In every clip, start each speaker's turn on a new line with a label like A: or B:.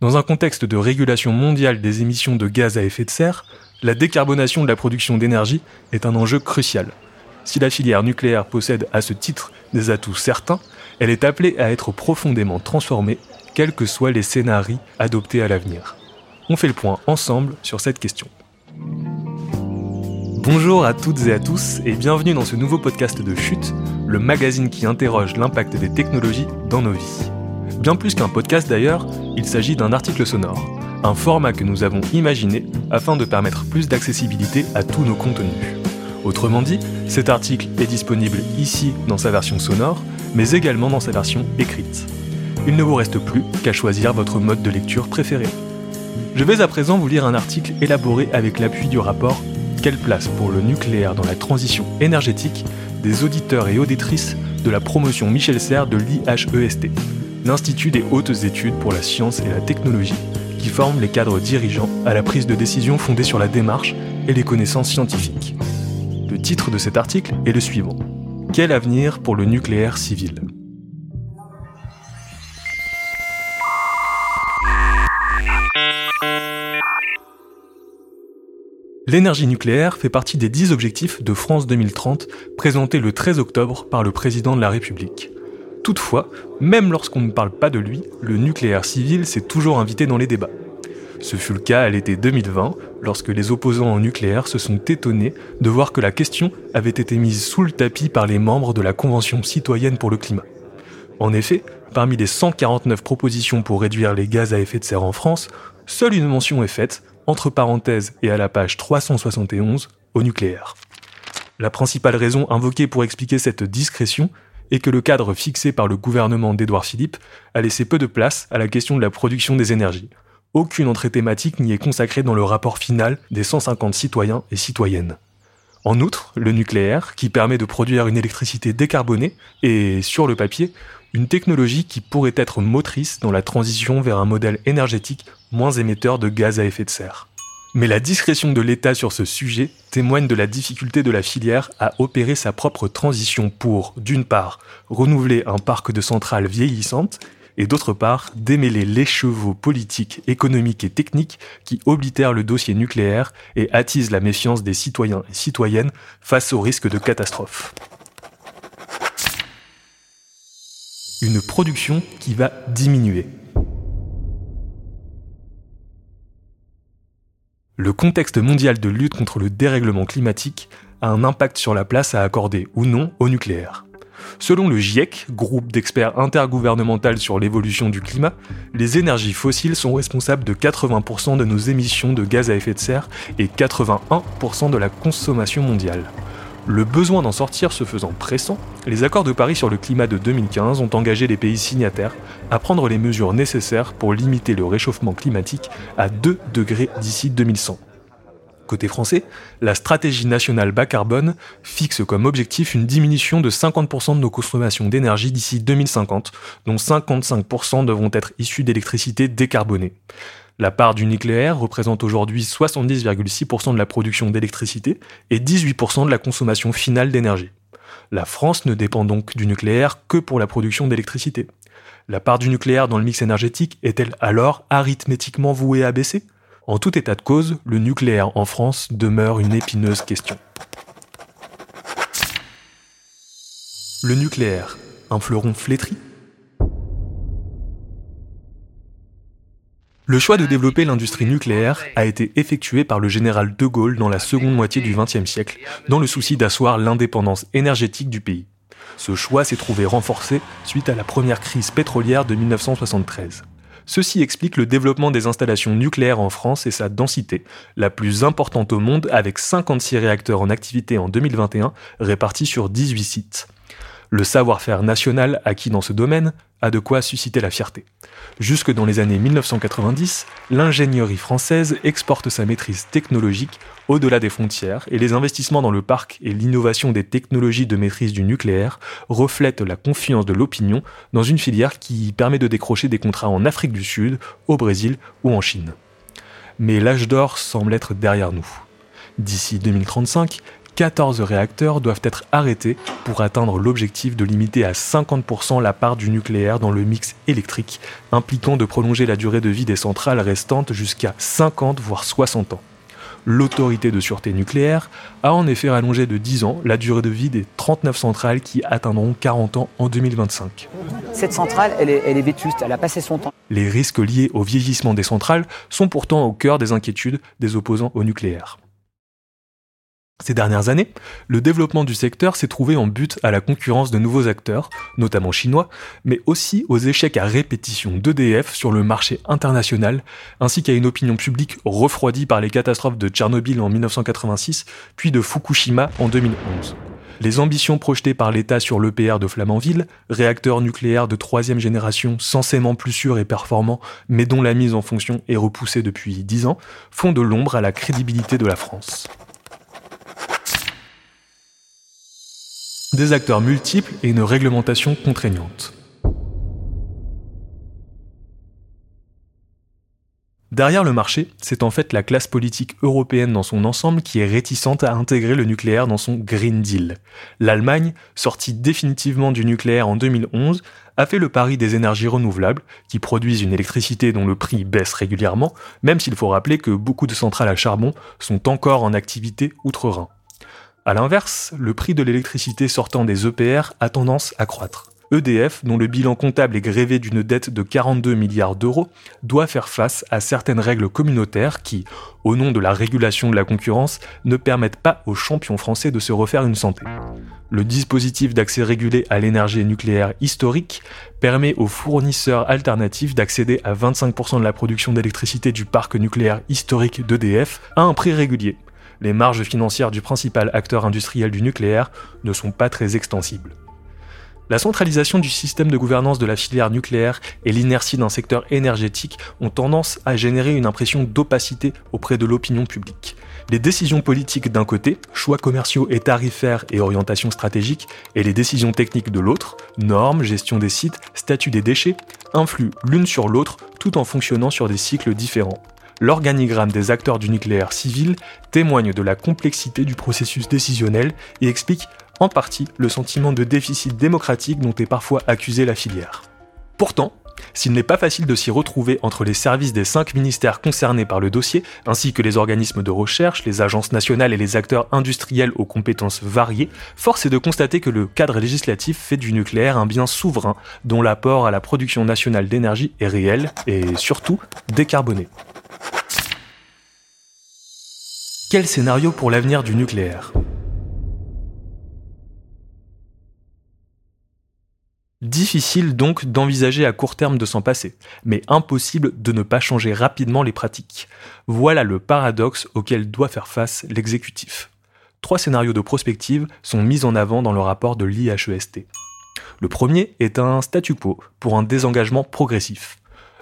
A: Dans un contexte de régulation mondiale des émissions de gaz à effet de serre, la décarbonation de la production d'énergie est un enjeu crucial. Si la filière nucléaire possède à ce titre des atouts certains, elle est appelée à être profondément transformée, quels que soient les scénarios adoptés à l'avenir. On fait le point ensemble sur cette question. Bonjour à toutes et à tous et bienvenue dans ce nouveau podcast de Chute, le magazine qui interroge l'impact des technologies dans nos vies. Bien plus qu'un podcast d'ailleurs, il s'agit d'un article sonore, un format que nous avons imaginé afin de permettre plus d'accessibilité à tous nos contenus. Autrement dit, cet article est disponible ici dans sa version sonore, mais également dans sa version écrite. Il ne vous reste plus qu'à choisir votre mode de lecture préféré. Je vais à présent vous lire un article élaboré avec l'appui du rapport Quelle place pour le nucléaire dans la transition énergétique? des auditeurs et auditrices de la promotion Michel Serres de l'IHEST, l'Institut des hautes études pour la science et la technologie, qui forme les cadres dirigeants à la prise de décision fondée sur la démarche et les connaissances scientifiques. Le titre de cet article est le suivant. Quel avenir pour le nucléaire civil? L'énergie nucléaire fait partie des 10 objectifs de France 2030 présentés le 13 octobre par le président de la République. Toutefois, même lorsqu'on ne parle pas de lui, le nucléaire civil s'est toujours invité dans les débats. Ce fut le cas à l'été 2020, lorsque les opposants au nucléaire se sont étonnés de voir que la question avait été mise sous le tapis par les membres de la Convention citoyenne pour le climat. En effet, parmi les 149 propositions pour réduire les gaz à effet de serre en France, seule une mention est faite, entre parenthèses et à la page 371, au nucléaire. La principale raison invoquée pour expliquer cette discrétion et que le cadre fixé par le gouvernement d'Édouard Philippe a laissé peu de place à la question de la production des énergies. Aucune entrée thématique n'y est consacrée dans le rapport final des 150 citoyens et citoyennes. En outre, le nucléaire, qui permet de produire une électricité décarbonée, est, sur le papier, une technologie qui pourrait être motrice dans la transition vers un modèle énergétique moins émetteur de gaz à effet de serre. Mais la discrétion de l'État sur ce sujet témoigne de la difficulté de la filière à opérer sa propre transition pour, d'une part, renouveler un parc de centrales vieillissantes, et d'autre part, démêler les chevaux politiques, économiques et techniques qui oblitèrent le dossier nucléaire et attisent la méfiance des citoyens et citoyennes face au risque de catastrophe. Une production qui va diminuer. Le contexte mondial de lutte contre le dérèglement climatique a un impact sur la place à accorder ou non au nucléaire. Selon le GIEC, groupe d'experts intergouvernemental sur l'évolution du climat, les énergies fossiles sont responsables de 80% de nos émissions de gaz à effet de serre et 81% de la consommation mondiale. Le besoin d'en sortir se faisant pressant, les accords de Paris sur le climat de 2015 ont engagé les pays signataires à prendre les mesures nécessaires pour limiter le réchauffement climatique à 2 degrés d'ici 2100. Côté français, la stratégie nationale bas carbone fixe comme objectif une diminution de 50% de nos consommations d'énergie d'ici 2050, dont 55% devront être issus d'électricité décarbonée. La part du nucléaire représente aujourd'hui 70,6% de la production d'électricité et 18% de la consommation finale d'énergie. La France ne dépend donc du nucléaire que pour la production d'électricité. La part du nucléaire dans le mix énergétique est-elle alors arithmétiquement vouée à baisser? En tout état de cause, le nucléaire en France demeure une épineuse question. Le nucléaire, un fleuron flétri Le choix de développer l'industrie nucléaire a été effectué par le général de Gaulle dans la seconde moitié du XXe siècle, dans le souci d'asseoir l'indépendance énergétique du pays. Ce choix s'est trouvé renforcé suite à la première crise pétrolière de 1973. Ceci explique le développement des installations nucléaires en France et sa densité, la plus importante au monde avec 56 réacteurs en activité en 2021 répartis sur 18 sites. Le savoir-faire national acquis dans ce domaine a de quoi susciter la fierté. Jusque dans les années 1990, l'ingénierie française exporte sa maîtrise technologique au-delà des frontières et les investissements dans le parc et l'innovation des technologies de maîtrise du nucléaire reflètent la confiance de l'opinion dans une filière qui permet de décrocher des contrats en Afrique du Sud, au Brésil ou en Chine. Mais l'âge d'or semble être derrière nous. D'ici 2035, 14 réacteurs doivent être arrêtés pour atteindre l'objectif de limiter à 50% la part du nucléaire dans le mix électrique, impliquant de prolonger la durée de vie des centrales restantes jusqu'à 50 voire 60 ans. L'autorité de sûreté nucléaire a en effet rallongé de 10 ans la durée de vie des 39 centrales qui atteindront 40 ans en 2025.
B: Cette centrale, elle est, elle est vétuste, elle a passé son temps.
A: Les risques liés au vieillissement des centrales sont pourtant au cœur des inquiétudes des opposants au nucléaire. Ces dernières années, le développement du secteur s'est trouvé en but à la concurrence de nouveaux acteurs, notamment chinois, mais aussi aux échecs à répétition d'EDF sur le marché international, ainsi qu'à une opinion publique refroidie par les catastrophes de Tchernobyl en 1986, puis de Fukushima en 2011. Les ambitions projetées par l'État sur l'EPR de Flamanville, réacteur nucléaire de troisième génération censément plus sûr et performant, mais dont la mise en fonction est repoussée depuis dix ans, font de l'ombre à la crédibilité de la France. Des acteurs multiples et une réglementation contraignante. Derrière le marché, c'est en fait la classe politique européenne dans son ensemble qui est réticente à intégrer le nucléaire dans son Green Deal. L'Allemagne, sortie définitivement du nucléaire en 2011, a fait le pari des énergies renouvelables, qui produisent une électricité dont le prix baisse régulièrement, même s'il faut rappeler que beaucoup de centrales à charbon sont encore en activité outre-Rhin. A l'inverse, le prix de l'électricité sortant des EPR a tendance à croître. EDF, dont le bilan comptable est grévé d'une dette de 42 milliards d'euros, doit faire face à certaines règles communautaires qui, au nom de la régulation de la concurrence, ne permettent pas aux champions français de se refaire une santé. Le dispositif d'accès régulé à l'énergie nucléaire historique permet aux fournisseurs alternatifs d'accéder à 25% de la production d'électricité du parc nucléaire historique d'EDF à un prix régulier, les marges financières du principal acteur industriel du nucléaire ne sont pas très extensibles. La centralisation du système de gouvernance de la filière nucléaire et l'inertie d'un secteur énergétique ont tendance à générer une impression d'opacité auprès de l'opinion publique. Les décisions politiques d'un côté, choix commerciaux et tarifaires et orientation stratégique, et les décisions techniques de l'autre, normes, gestion des sites, statut des déchets, influent l'une sur l'autre tout en fonctionnant sur des cycles différents l'organigramme des acteurs du nucléaire civil témoigne de la complexité du processus décisionnel et explique en partie le sentiment de déficit démocratique dont est parfois accusée la filière. Pourtant, s'il n'est pas facile de s'y retrouver entre les services des cinq ministères concernés par le dossier, ainsi que les organismes de recherche, les agences nationales et les acteurs industriels aux compétences variées, force est de constater que le cadre législatif fait du nucléaire un bien souverain dont l'apport à la production nationale d'énergie est réel et surtout décarboné. Quel scénario pour l'avenir du nucléaire? Difficile donc d'envisager à court terme de s'en passer, mais impossible de ne pas changer rapidement les pratiques. Voilà le paradoxe auquel doit faire face l'exécutif. Trois scénarios de prospective sont mis en avant dans le rapport de l'IHEST. Le premier est un statu quo pour un désengagement progressif.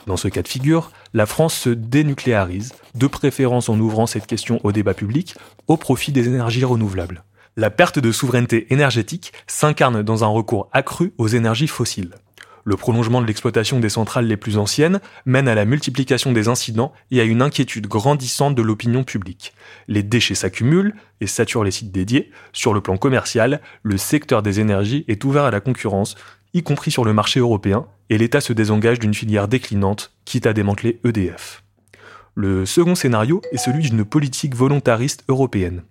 A: Dans ce cas de figure, la France se dénucléarise, de préférence en ouvrant cette question au débat public, au profit des énergies renouvelables. La perte de souveraineté énergétique s'incarne dans un recours accru aux énergies fossiles. Le prolongement de l'exploitation des centrales les plus anciennes mène à la multiplication des incidents et à une inquiétude grandissante de l'opinion publique. Les déchets s'accumulent et saturent les sites dédiés. Sur le plan commercial, le secteur des énergies est ouvert à la concurrence, y compris sur le marché européen, et l'État se désengage d'une filière déclinante, quitte à démanteler EDF. Le second scénario est celui d'une politique volontariste européenne.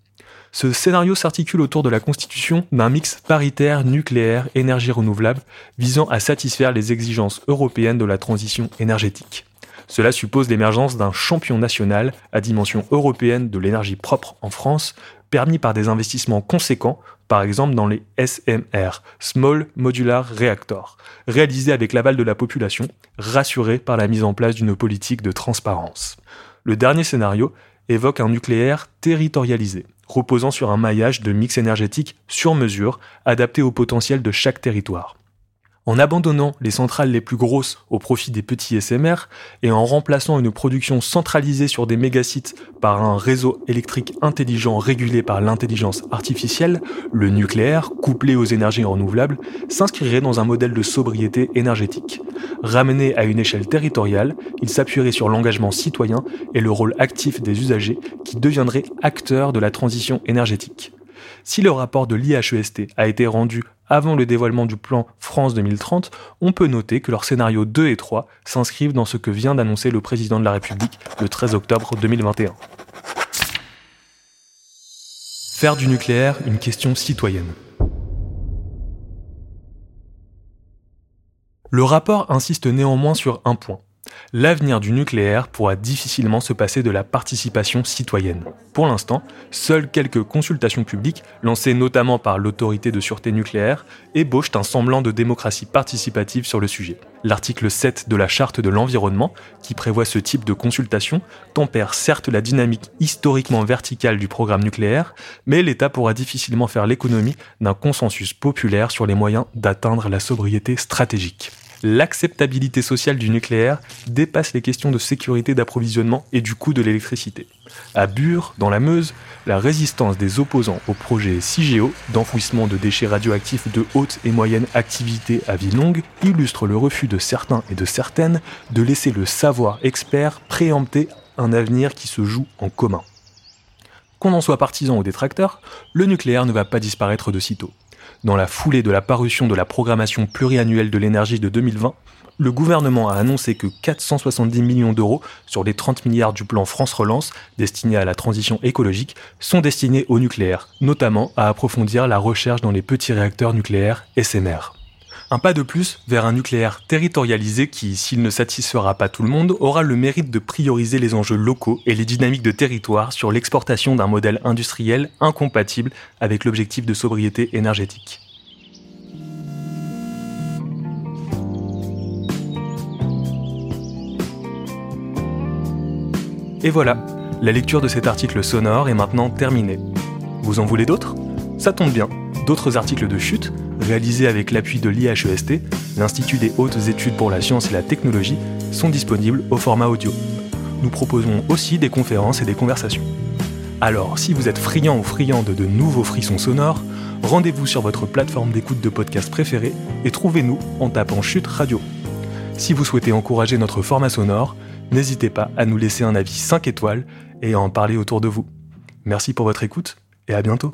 A: Ce scénario s'articule autour de la constitution d'un mix paritaire nucléaire énergie renouvelable visant à satisfaire les exigences européennes de la transition énergétique. Cela suppose l'émergence d'un champion national à dimension européenne de l'énergie propre en France, permis par des investissements conséquents, par exemple dans les SMR, Small Modular Reactor, réalisés avec l'aval de la population, rassurée par la mise en place d'une politique de transparence. Le dernier scénario évoque un nucléaire territorialisé, reposant sur un maillage de mix énergétique sur mesure, adapté au potentiel de chaque territoire. En abandonnant les centrales les plus grosses au profit des petits SMR et en remplaçant une production centralisée sur des mégasites par un réseau électrique intelligent régulé par l'intelligence artificielle, le nucléaire, couplé aux énergies renouvelables, s'inscrirait dans un modèle de sobriété énergétique. Ramené à une échelle territoriale, il s'appuierait sur l'engagement citoyen et le rôle actif des usagers qui deviendraient acteurs de la transition énergétique. Si le rapport de l'IHEST a été rendu avant le dévoilement du plan France 2030, on peut noter que leurs scénarios 2 et 3 s'inscrivent dans ce que vient d'annoncer le président de la République le 13 octobre 2021. Faire du nucléaire une question citoyenne. Le rapport insiste néanmoins sur un point l'avenir du nucléaire pourra difficilement se passer de la participation citoyenne. Pour l'instant, seules quelques consultations publiques, lancées notamment par l'autorité de sûreté nucléaire, ébauchent un semblant de démocratie participative sur le sujet. L'article 7 de la Charte de l'environnement, qui prévoit ce type de consultation, tempère certes la dynamique historiquement verticale du programme nucléaire, mais l'État pourra difficilement faire l'économie d'un consensus populaire sur les moyens d'atteindre la sobriété stratégique l'acceptabilité sociale du nucléaire dépasse les questions de sécurité d'approvisionnement et du coût de l'électricité. À Bure, dans la Meuse, la résistance des opposants au projet CIGEO d'enfouissement de déchets radioactifs de haute et moyenne activité à vie longue illustre le refus de certains et de certaines de laisser le savoir expert préempter un avenir qui se joue en commun. Qu'on en soit partisan ou détracteur, le nucléaire ne va pas disparaître de sitôt. Dans la foulée de la parution de la programmation pluriannuelle de l'énergie de 2020, le gouvernement a annoncé que 470 millions d'euros sur les 30 milliards du plan France Relance destiné à la transition écologique sont destinés au nucléaire, notamment à approfondir la recherche dans les petits réacteurs nucléaires SMR. Un pas de plus vers un nucléaire territorialisé qui, s'il ne satisfera pas tout le monde, aura le mérite de prioriser les enjeux locaux et les dynamiques de territoire sur l'exportation d'un modèle industriel incompatible avec l'objectif de sobriété énergétique. Et voilà, la lecture de cet article sonore est maintenant terminée. Vous en voulez d'autres? Ça tombe bien, d'autres articles de chute réalisés avec l'appui de l'IHEST, l'Institut des hautes études pour la science et la technologie, sont disponibles au format audio. Nous proposons aussi des conférences et des conversations. Alors, si vous êtes friand ou friande de nouveaux frissons sonores, rendez-vous sur votre plateforme d'écoute de podcast préférée et trouvez-nous en tapant Chute Radio. Si vous souhaitez encourager notre format sonore, n'hésitez pas à nous laisser un avis 5 étoiles et à en parler autour de vous. Merci pour votre écoute et à bientôt.